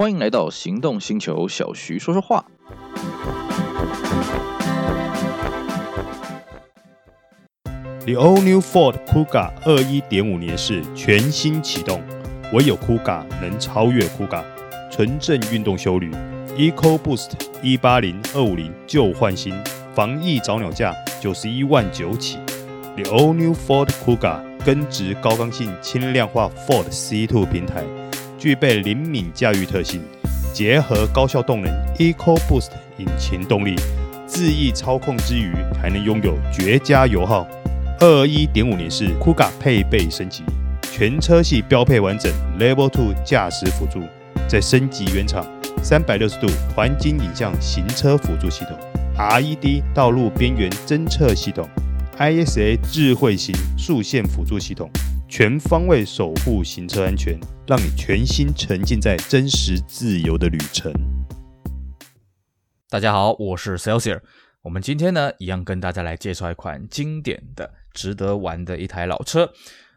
欢迎来到行动星球，小徐说说话。The all new Ford Kuga 二一点五年式全新启动，唯有 Kuga 能超越 Kuga，纯正运动休旅，Eco Boost 一八零二五零旧换新，防疫早鸟价九十一万九起。The all new Ford Kuga 根植高刚性轻量化 Ford C2 平台。具备灵敏驾驭特性，结合高效动能 EcoBoost 引擎动力，恣意操控之余，还能拥有绝佳油耗。二一点五年式 Kuga 配备升级，全车系标配完整 Level Two 驾驶辅助，再升级原厂三百六十度环景影像行车辅助系统，RED 道路边缘侦测系统，ISA 智慧型速线辅助系统。全方位守护行车安全，让你全心沉浸在真实自由的旅程。大家好，我是 Celsior。我们今天呢，一样跟大家来介绍一款经典的、值得玩的一台老车。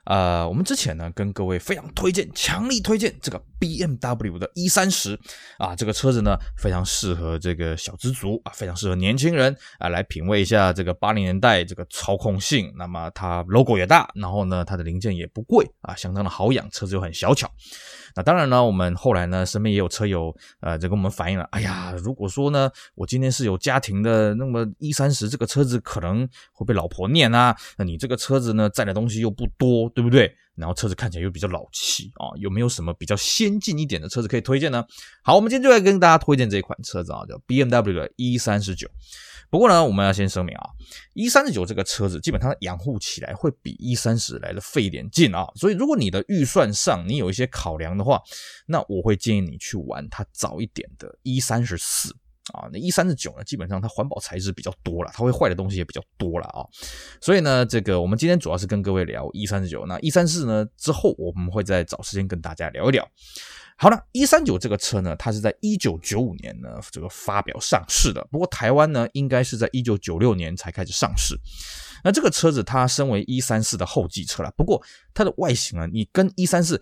呃，我们之前呢，跟各位非常推荐、强力推荐这个 BMW 的 E 三十啊，这个车子呢，非常适合这个小资族啊，非常适合年轻人啊，来品味一下这个八零年代这个操控性。那么它 logo 也大，然后呢，它的零件也不贵啊，相当的好养，车子又很小巧。那当然呢，我们后来呢，身边也有车友，呃，就跟我们反映了，哎呀，如果说呢，我今天是有家庭的，那么一三十这个车子可能会被老婆念啊，那你这个车子呢，载的东西又不多，对不对？然后车子看起来又比较老气啊，有没有什么比较先进一点的车子可以推荐呢？好，我们今天就来跟大家推荐这款车子啊，叫 BMW 的 E 三十九。不过呢，我们要先声明啊一三十九这个车子基本上养护起来会比一三十来的费一点劲啊，所以如果你的预算上你有一些考量的话，那我会建议你去玩它早一点的一三十四啊。那一三十九呢，基本上它环保材质比较多了，它会坏的东西也比较多了啊。所以呢，这个我们今天主要是跟各位聊一三十九，那一三四呢之后我们会再找时间跟大家聊一聊。好了一三九这个车呢，它是在一九九五年呢这个发表上市的。不过台湾呢，应该是在一九九六年才开始上市。那这个车子它身为一三四的后继车了，不过它的外形啊，你跟一三四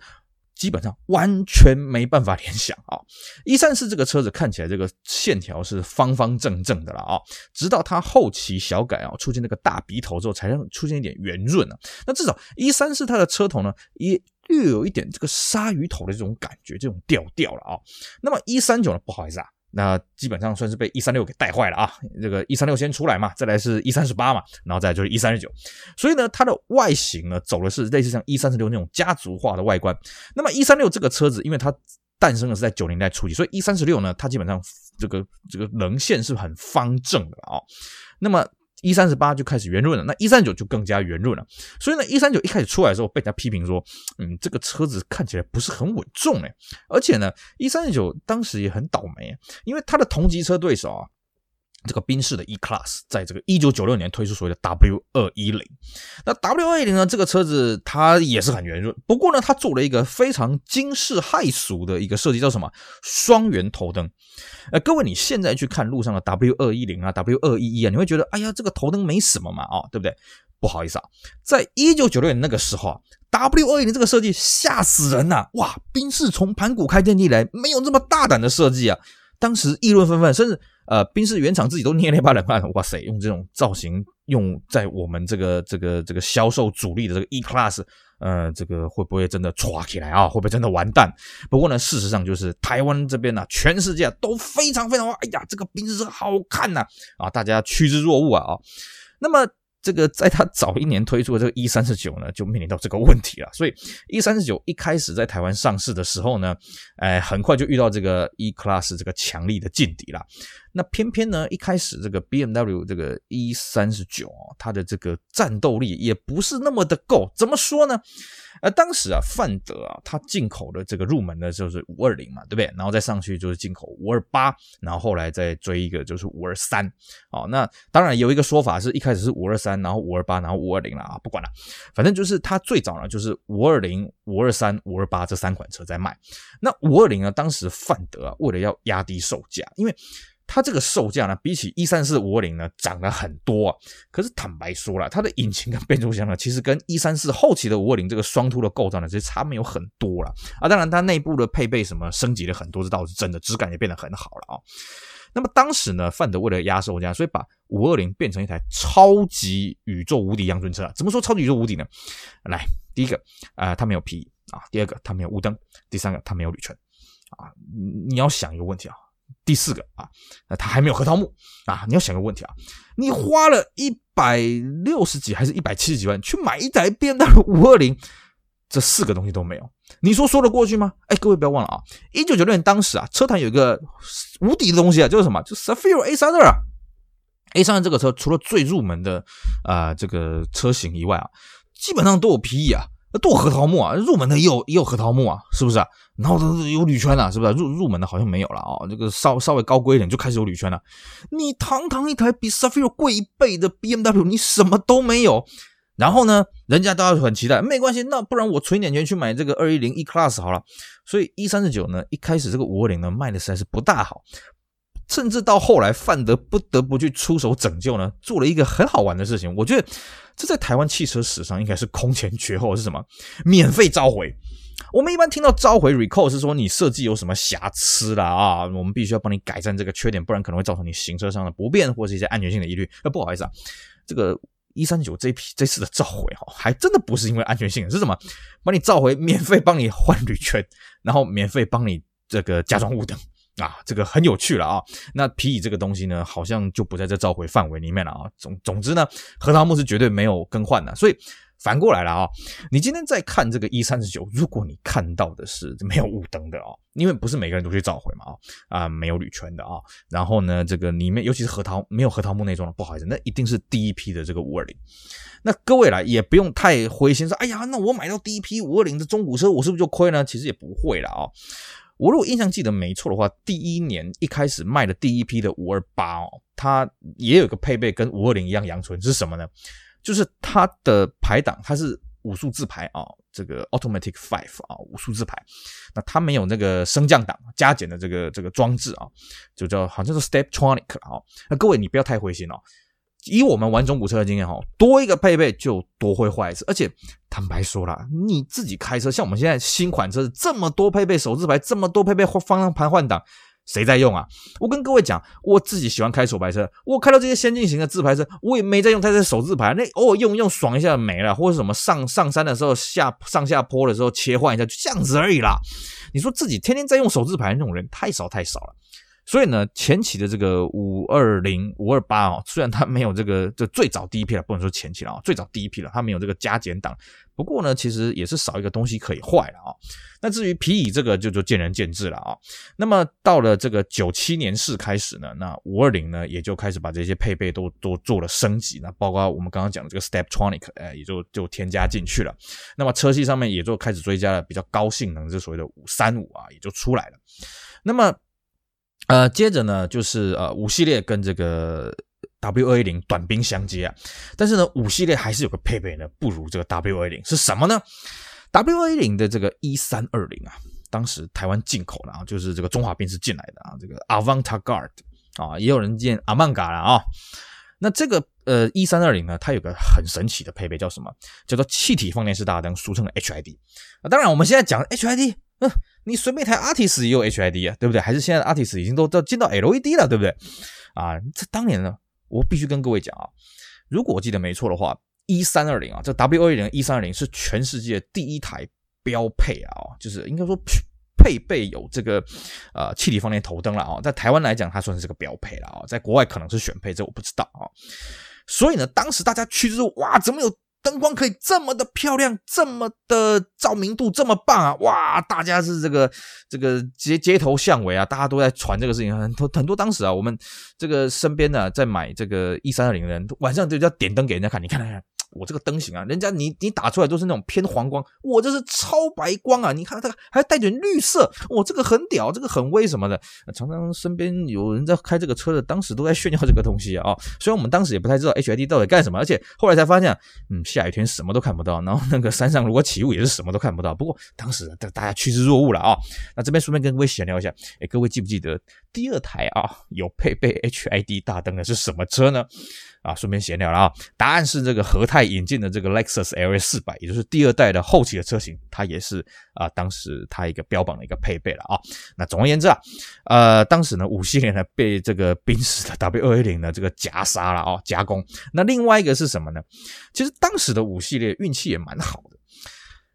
基本上完全没办法联想啊。一三四这个车子看起来这个线条是方方正正的了啊，直到它后期小改啊，出现那个大鼻头之后，才让出现一点圆润啊。那至少一三四它的车头呢，也。略有一点这个鲨鱼头的这种感觉，这种调调了啊。那么一三九呢？不好意思啊，那基本上算是被 E 三六给带坏了啊。这个 E 三六先出来嘛，再来是 E 三十八嘛，然后再就是 E 三十九。所以呢，它的外形呢，走的是类似像 E 三十六那种家族化的外观。那么 E 三六这个车子，因为它诞生的是在九零代初期，所以 E 三十六呢，它基本上这个这个棱线是很方正的啊。那么一三十八就开始圆润了，那一三九就更加圆润了。所以呢一三九一开始出来的时候被人家批评说，嗯，这个车子看起来不是很稳重诶。而且呢一三九当时也很倒霉，因为它的同级车对手啊。这个宾士的 E Class 在这个一九九六年推出所谓的 W 二一零，那 W 二一零呢，这个车子它也是很圆润，不过呢，它做了一个非常惊世骇俗的一个设计，叫什么？双圆头灯。呃，各位你现在去看路上的 W 二一零啊、W 二一一啊，你会觉得，哎呀，这个头灯没什么嘛，啊、哦，对不对？不好意思啊，在一九九六年那个时候啊，W 二一零这个设计吓死人呐、哇，宾士从盘古开天地来没有这么大胆的设计啊，当时议论纷纷，甚至。呃，宾士原厂自己都捏了一把冷汗，哇塞，用这种造型用在我们这个这个这个销售主力的这个 E Class，呃，这个会不会真的唰起来啊？会不会真的完蛋？不过呢，事实上就是台湾这边呢、啊，全世界都非常非常，哎呀，这个宾士好看呐、啊，大家趋之若鹜啊，啊，那么。这个在它早一年推出的这个 E 三十九呢，就面临到这个问题了。所以 E 三十九一开始在台湾上市的时候呢，哎，很快就遇到这个 E Class 这个强力的劲敌了。那偏偏呢，一开始这个 BMW 这个 E 三十九，它的这个战斗力也不是那么的够。怎么说呢？而当时啊，范德啊，它进口的这个入门的就是五二零嘛，对不对？然后再上去就是进口五二八，然后后来再追一个就是五二三。哦，那当然有一个说法是一开始是五二三，然后五二八，然后五二零了啊，不管了，反正就是它最早呢就是五二零、五二三、五二八这三款车在卖。那五二零呢，当时范德啊，为了要压低售价，因为它这个售价呢，比起一三四五二零呢，涨了很多啊。可是坦白说了，它的引擎跟变速箱呢，其实跟一三四后期的五二零这个双凸的构造呢，其实差没有很多了啊。当然，它内部的配备什么升级了很多，这倒是真的，质感也变得很好了啊。那么当时呢，范德为了压售价，所以把五二零变成一台超级宇宙无敌阳春车。怎么说超级宇宙无敌呢？来，第一个啊、它没有皮啊；第二个，它没有雾灯；第三个，它没有铝圈啊。你要想一个问题啊，第四个啊，它还没有核桃木啊。你要想个问题啊，你花了一百六十几还是一百七十几万去买一台 BMW 五二零，这四个东西都没有。你说说得过去吗？哎，各位不要忘了啊！一九九六年当时啊，车坛有一个无敌的东西啊，就是什么？就 Safir A 三二啊。A 三二这个车除了最入门的啊、这个车型以外啊，基本上都有皮椅啊，都有核桃木啊。入门的也有也有核桃木啊，是不是？然后有铝圈啊，是不是？入入门的好像没有了啊。这个稍稍微高规一点就开始有铝圈了。你堂堂一台比 Zafiro 贵一倍的 BMW，你什么都没有。然后呢，人家都要很期待，没关系，那不然我存点钱去买这个二一零 E Class 好了。所以一三四九呢，一开始这个五二零呢卖的实在是不大好，甚至到后来范德不得不去出手拯救呢，做了一个很好玩的事情。我觉得这在台湾汽车史上应该是空前绝后，是什么？免费召回。我们一般听到召回 recall 是说你设计有什么瑕疵啦啊，我们必须要帮你改善这个缺点，不然可能会造成你行车上的不便或是一些安全性的疑虑。那不好意思啊，这个。一三九这一批这次的召回哈，还真的不是因为安全性，是什么？帮你召回，免费帮你换铝圈，然后免费帮你这个加装雾灯啊，这个很有趣了啊。那皮椅这个东西呢，好像就不在这召回范围里面了啊。总总之呢，核桃木是绝对没有更换的，所以。反过来了啊！你今天在看这个 E 三十九，如果你看到的是没有雾灯的啊，因为不是每个人都去召回嘛啊啊，没有铝圈的啊，然后呢，这个里面尤其是核桃没有核桃木内装的，不好意思，那一定是第一批的这个五二零。那各位来也不用太灰心，说哎呀，那我买到第一批五二零的中古车，我是不是就亏呢？其实也不会了啊。我如果印象记得没错的话，第一年一开始卖的第一批的五二八哦，它也有个配备跟五二零一样阳春，是什么呢？就是它的排档，它是五数字排啊，这个 automatic five 啊，五数字排。那它没有那个升降档加减的这个这个装置啊，就叫好像是 Steptronic 啊。那各位你不要太灰心哦，以我们玩中古车的经验哈，多一个配备就多会坏一次。而且坦白说啦，你自己开车，像我们现在新款车子这么多配备手自排，这么多配备方向盘换挡。谁在用啊？我跟各位讲，我自己喜欢开手排车，我开到这些先进型的自排车，我也没在用它的手自排，那偶尔用用爽一下没了，或者什么上上山的时候下上下坡的时候切换一下，就这样子而已啦。你说自己天天在用手自排那种人太少太少了。所以呢，前期的这个五二零、五二八哦，虽然它没有这个这最早第一批了，不能说前期了啊，最早第一批了，它没有这个加减档。不过呢，其实也是少一个东西可以坏了啊。那至于皮椅这个就就见仁见智了啊。那么到了这个九七年式开始呢，那五二零呢也就开始把这些配备都都做了升级，那包括我们刚刚讲的这个 Steptronic，哎，也就就添加进去了。那么车系上面也就开始追加了比较高性能，这所谓的五三五啊，也就出来了。那么呃，接着呢，就是呃五系列跟这个 W 二零短兵相接啊，但是呢，五系列还是有个配备呢，不如这个 W 二零是什么呢？W 二零的这个一三二零啊，当时台湾进口的啊，就是这个中华兵是进来的啊，这个 Avantgarde 啊，也有人见阿曼嘎了啊。那这个呃一三二零呢，它有个很神奇的配备，叫什么？叫做气体放电式大灯，俗称的 HID 啊。当然，我们现在讲 HID，嗯。你随便一台 Artis 也有 HID 啊，对不对？还是现在 Artis 已经都都进到 LED 了，对不对？啊，这当年呢，我必须跟各位讲啊，如果我记得没错的话，一三二零啊，这 W 二零一三二零是全世界第一台标配啊，就是应该说配备有这个呃气体放电头灯了啊，在台湾来讲，它算是个标配了啊，在国外可能是选配，这我不知道啊。所以呢，当时大家趋之哇，怎么有？灯光可以这么的漂亮，这么的照明度这么棒啊！哇，大家是这个这个街街头巷尾啊，大家都在传这个事情，很多很多。当时啊，我们这个身边呢，在买这个 E 三二零的人，晚上就要点灯给人家看，你看看。我这个灯型啊，人家你你打出来都是那种偏黄光，我这是超白光啊！你看这个还带点绿色，我这个很屌，这个很威什么的。常常身边有人在开这个车的，当时都在炫耀这个东西啊。虽然我们当时也不太知道 HID 到底干什么，而且后来才发现，嗯，下雨天什么都看不到，然后那个山上如果起雾也是什么都看不到。不过当时大大家趋之若鹜了啊。那这边顺便跟各位闲聊一下，哎，各位记不记得第二台啊有配备 HID 大灯的是什么车呢？啊，顺便闲聊了啊，答案是这个和泰引进的这个 Lexus LS 四百，也就是第二代的后期的车型，它也是啊，当时它一个标榜的一个配备了啊。那总而言之啊，呃，当时呢五系列呢被这个宾士的 W 二一零呢这个夹杀了啊，夹攻。那另外一个是什么呢？其实当时的五系列运气也蛮好的，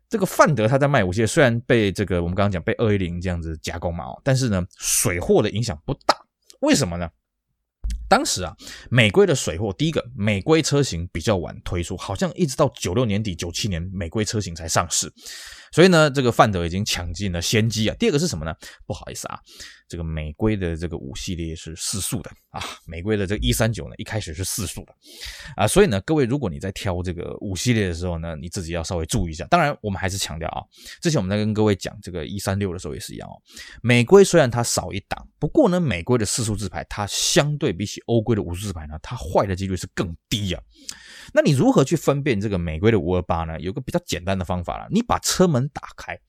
这个范德他在卖武器，虽然被这个我们刚刚讲被二一零这样子加工嘛哦，但是呢水货的影响不大，为什么呢？当时啊，美规的水货，第一个美规车型比较晚推出，好像一直到九六年底、九七年美规车型才上市。所以呢，这个范德已经抢尽了先机啊。第二个是什么呢？不好意思啊，这个美规的这个五系列是四速的啊，美规的这个一三九呢，一开始是四速的啊。所以呢，各位如果你在挑这个五系列的时候呢，你自己要稍微注意一下。当然，我们还是强调啊，之前我们在跟各位讲这个一三六的时候也是一样哦。美规虽然它少一档，不过呢，美规的四速自排它相对比起欧规的五速自排呢，它坏的几率是更低啊。那你如何去分辨这个美规的五二八呢？有个比较简单的方法了，你把车门打开，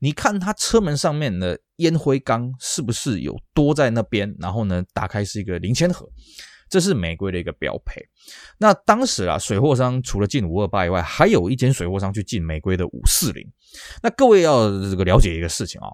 你看它车门上面的烟灰缸是不是有多在那边，然后呢，打开是一个零铅盒。这是玫瑰的一个标配。那当时啊，水货商除了进五二八以外，还有一间水货商去进玫瑰的五四零。那各位要这个了解一个事情啊，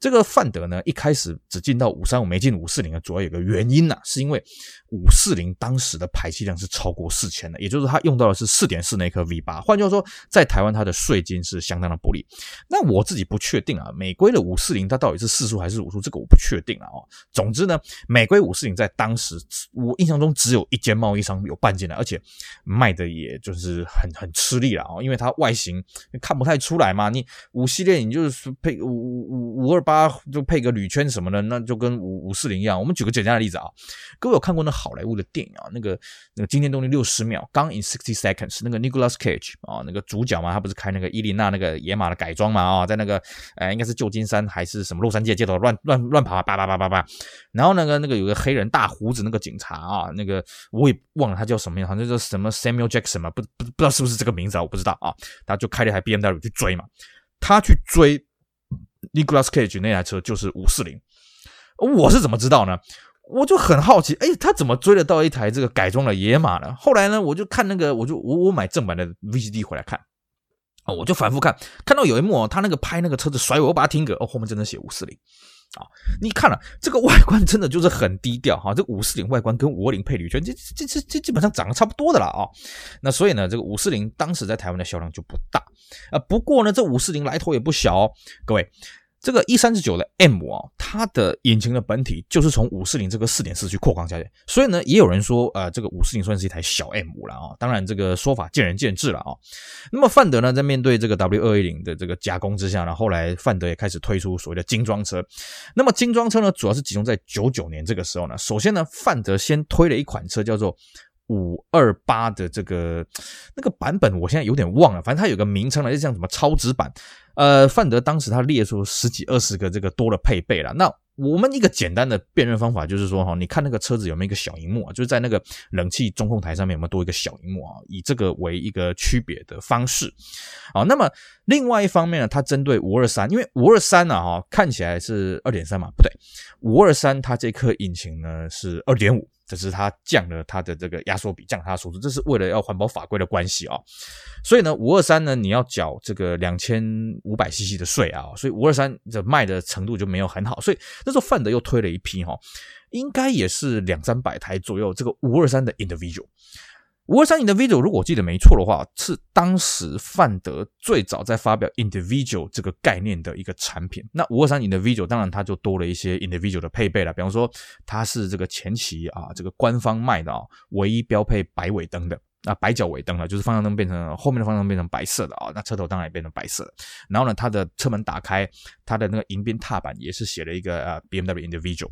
这个范德呢，一开始只进到五三五，没进五四零的主要有个原因呢，是因为五四零当时的排气量是超过四千的，也就是它用到的是四点四那颗 V 八。换句话说，在台湾它的税金是相当的不利。那我自己不确定啊，美规的五四零它到底是四速还是五速，这个我不确定啊。总之呢，美规五四零在当时我印象。中只有一间贸易商有办进来，而且卖的也就是很很吃力了啊，因为它外形看不太出来嘛。你五系列你就是配五五五二八就配个铝圈什么的，那就跟五五四零一样。我们举个简单的例子啊，各位有看过那好莱坞的电影啊？那个那个惊天动地六十秒刚 in sixty seconds，那个 Nicolas Cage 啊，那个主角嘛，他不是开那个伊琳娜那个野马的改装嘛啊，在那个呃应该是旧金山还是什么洛杉矶街头乱乱乱跑，叭叭叭叭叭，然后那个那个有个黑人大胡子那个警察啊。那个我也忘了他叫什么样，好像叫什么 Samuel Jackson 嘛，不不不知道是不是这个名字啊？我不知道啊。他就开了一台 BMW 去追嘛，他去追 Nicolas Cage 那台车就是五四零。我是怎么知道呢？我就很好奇，哎，他怎么追得到一台这个改装的野马呢？后来呢，我就看那个，我就我我买正版的 VCD 回来看，哦，我就反复看，看到有一幕哦，他那个拍那个车子甩尾，我把它停格，哦，后面真的写五四零。啊，你看了这个外观真的就是很低调哈，这五四零外观跟五二零配铝圈，这这这这基本上长得差不多的了啊。那所以呢，这个五四零当时在台湾的销量就不大啊。不过呢，这五四零来头也不小哦，各位。这个 E 三十九的 M 啊，它的引擎的本体就是从五四零这个四点四去扩缸下去，所以呢，也有人说，呃，这个五四零算是一台小 M 五了啊。当然，这个说法见仁见智了啊。那么范德呢，在面对这个 W 二一零的这个夹攻之下呢，后来范德也开始推出所谓的精装车。那么精装车呢，主要是集中在九九年这个时候呢。首先呢，范德先推了一款车叫做五二八的这个那个版本，我现在有点忘了，反正它有个名称了，就像什么超值版。呃，范德当时他列出十几二十个这个多的配备了。那我们一个简单的辨认方法就是说，哈，你看那个车子有没有一个小荧幕啊？就是在那个冷气中控台上面有没有多一个小荧幕啊？以这个为一个区别的方式。好，那么另外一方面呢，它针对五二三，因为五二三呢，哈，看起来是二点三嘛，不对，五二三它这颗引擎呢是二点五。这是它降了它的这个压缩比，降它的输出，这是为了要环保法规的关系啊。所以呢，五二三呢，你要缴这个两千五百 CC 的税啊，所以五二三的卖的程度就没有很好。所以那时候范德又推了一批哈，应该也是两三百台左右，这个五二三的 Individual。五二三 Individual，如果我记得没错的话，是当时范德最早在发表 Individual 这个概念的一个产品。那五二三 Individual 当然它就多了一些 Individual 的配备了，比方说它是这个前期啊，这个官方卖的啊，唯一标配白尾灯的，那白角尾灯了，就是方向灯变成后面的方向灯变成白色的啊，那车头当然也变成白色。然后呢，它的车门打开，它的那个迎宾踏板也是写了一个呃 BMW Individual。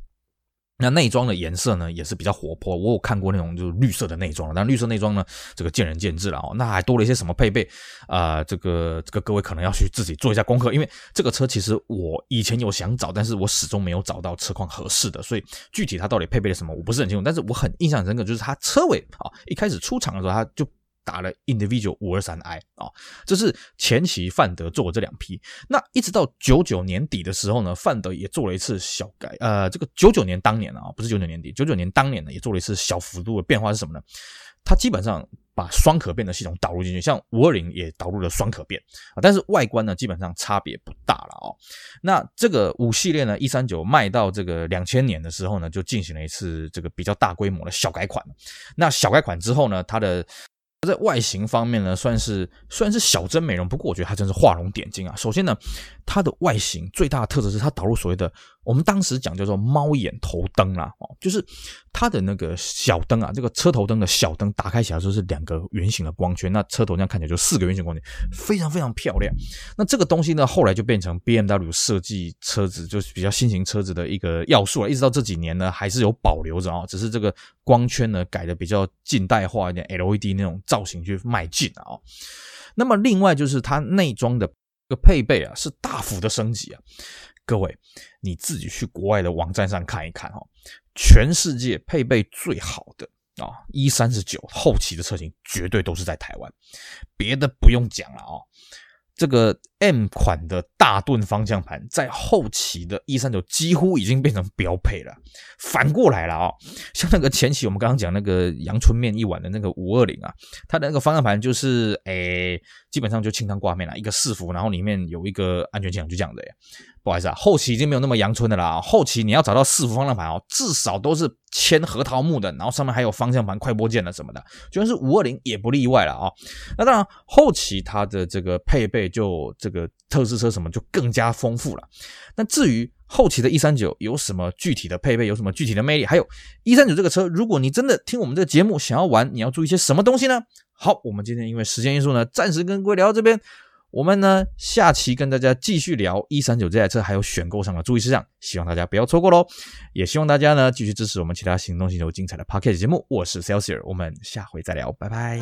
那内装的颜色呢，也是比较活泼。我有看过那种就是绿色的内装，但绿色内装呢，这个见仁见智了哦。那还多了一些什么配备啊？这个这个各位可能要去自己做一下功课，因为这个车其实我以前有想找，但是我始终没有找到车况合适的，所以具体它到底配备了什么，我不是很清楚。但是我很印象深刻，就是它车尾啊，一开始出厂的时候，它就打了 Individual 五二三 i 啊，这是前期范德做的这两批。那一直到九九年底的时候呢，范德也做了一次小改，呃，这个九九年当年啊，不是九九年底，九九年当年呢也做了一次小幅度的变化是什么呢？它基本上把双可变的系统导入进去，像五二零也导入了双可变啊，但是外观呢基本上差别不大了哦。那这个五系列呢，一三九卖到这个两千年的时候呢，就进行了一次这个比较大规模的小改款。那小改款之后呢，它的在外形方面呢，算是虽然是小针美容，不过我觉得它真是画龙点睛啊。首先呢，它的外形最大的特色是它导入所谓的我们当时讲叫做猫眼头灯啦，哦，就是它的那个小灯啊，这个车头灯的小灯打开起来就是两个圆形的光圈，那车头这样看起来就四个圆形光圈，非常非常漂亮。那这个东西呢，后来就变成 BMW 设计车子就是比较新型车子的一个要素了，一直到这几年呢，还是有保留着啊，只是这个光圈呢改的比较近代化一点，LED 那种造型去迈进啊。那么另外就是它内装的。配备啊是大幅的升级啊，各位你自己去国外的网站上看一看哦，全世界配备最好的啊，E 三十九后期的车型绝对都是在台湾，别的不用讲了啊。这个 M 款的大盾方向盘，在后期的 E39 几乎已经变成标配了。反过来了啊、哦，像那个前期我们刚刚讲那个阳春面一碗的那个五二零啊，它的那个方向盘就是诶，基本上就清汤挂面了，一个四幅，然后里面有一个安全气囊，就这样的耶。不好意思啊，后期已经没有那么阳春的啦。后期你要找到四幅方向盘哦，至少都是签核桃木的，然后上面还有方向盘快拨键的什么的，就算是五二零也不例外了啊。那当然，后期它的这个配备就这个特试车什么就更加丰富了。那至于后期的 E 三九有什么具体的配备，有什么具体的魅力，还有 E 三九这个车，如果你真的听我们这个节目想要玩，你要注意些什么东西呢？好，我们今天因为时间因素呢，暂时跟各位聊到这边。我们呢，下期跟大家继续聊 E 三九这台车，还有选购上的注意事项，希望大家不要错过喽。也希望大家呢继续支持我们其他行动星球精彩的 Podcast 节目。我是 Celsius，我们下回再聊，拜拜。